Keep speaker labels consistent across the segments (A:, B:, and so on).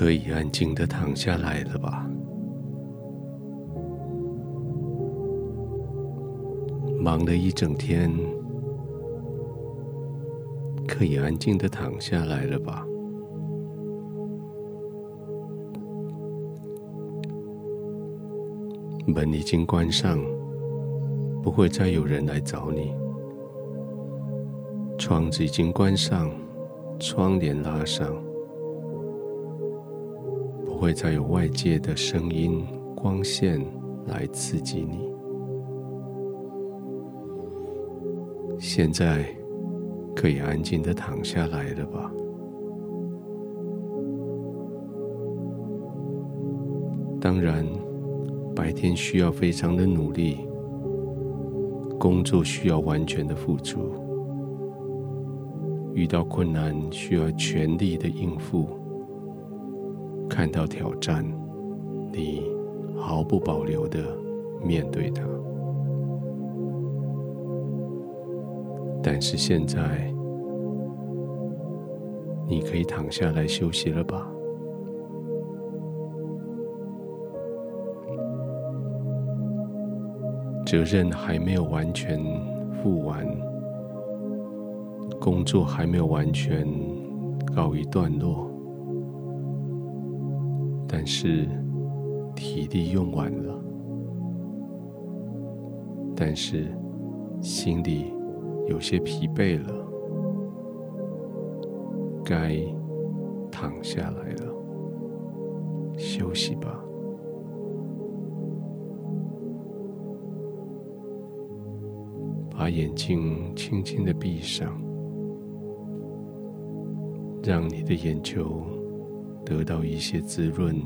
A: 可以安静的躺下来了吧？忙了一整天，可以安静的躺下来了吧？门已经关上，不会再有人来找你。窗子已经关上，窗帘拉上，不会再有外界的声音、光线来刺激你。现在可以安静的躺下来了吧？当然，白天需要非常的努力，工作需要完全的付出，遇到困难需要全力的应付，看到挑战，你毫不保留的面对它。但是现在，你可以躺下来休息了吧？责任还没有完全负完，工作还没有完全告一段落，但是体力用完了，但是心里。有些疲惫了，该躺下来了，休息吧。把眼睛轻轻的闭上，让你的眼球得到一些滋润，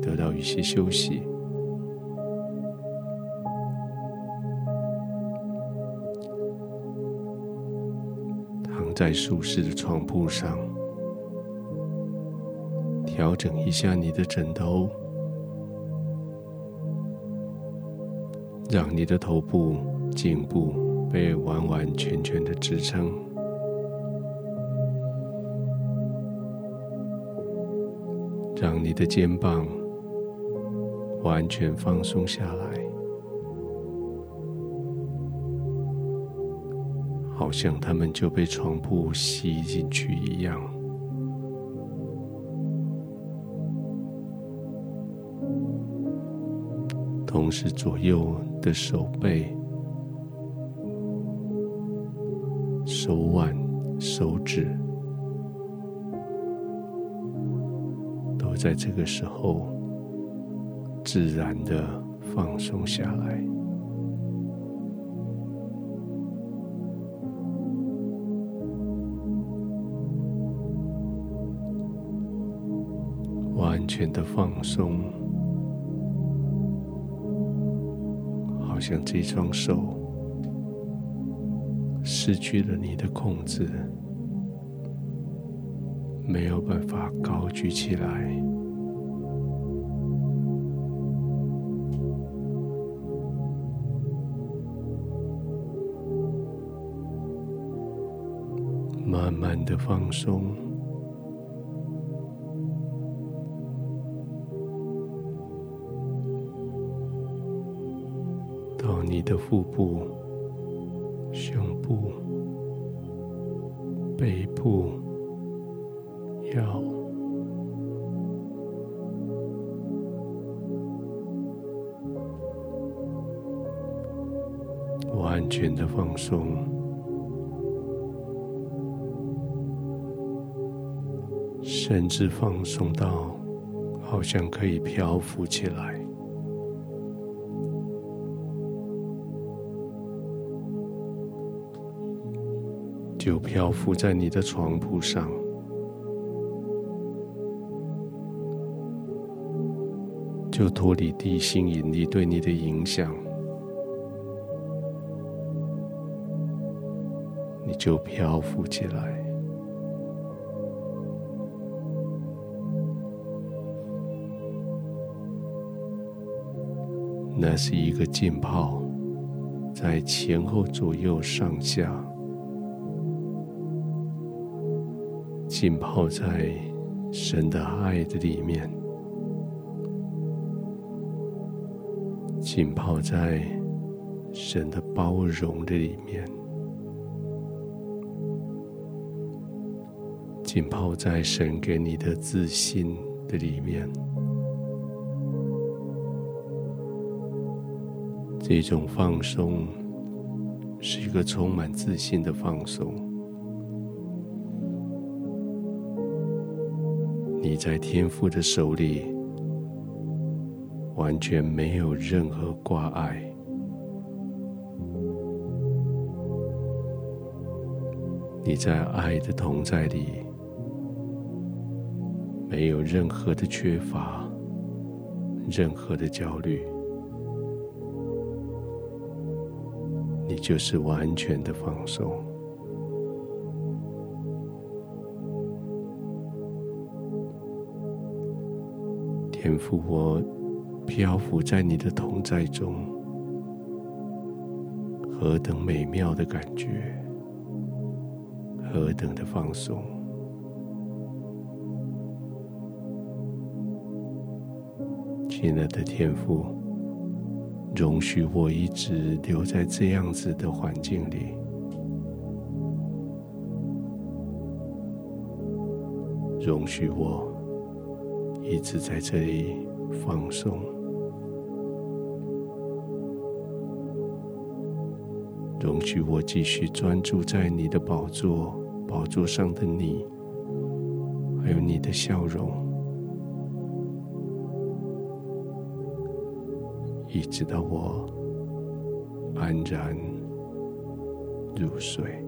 A: 得到一些休息。躺在舒适的床铺上，调整一下你的枕头，让你的头部、颈部被完完全全的支撑，让你的肩膀完全放松下来。好像他们就被床铺吸进去一样，同时左右的手背、手腕、手指，在这个时候自然的放松下来。完全的放松，好像这双手失去了你的控制，没有办法高举起来。慢慢的放松。到你的腹部、胸部、背部、要，完全的放松，甚至放松到好像可以漂浮起来。就漂浮在你的床铺上，就脱离地心引力对你的影响，你就漂浮起来。那是一个浸泡，在前后左右上下。浸泡在神的爱的里面，浸泡在神的包容的里面，浸泡在神给你的自信的里面。这种放松是一个充满自信的放松。你在天父的手里，完全没有任何挂碍。你在爱的同在里，没有任何的缺乏，任何的焦虑。你就是完全的放松，天赋，我漂浮在你的同在中，何等美妙的感觉，何等的放松，亲爱的天父。容许我一直留在这样子的环境里，容许我一直在这里放松，容许我继续专注在你的宝座，宝座上的你，还有你的笑容。一直到我安然入睡。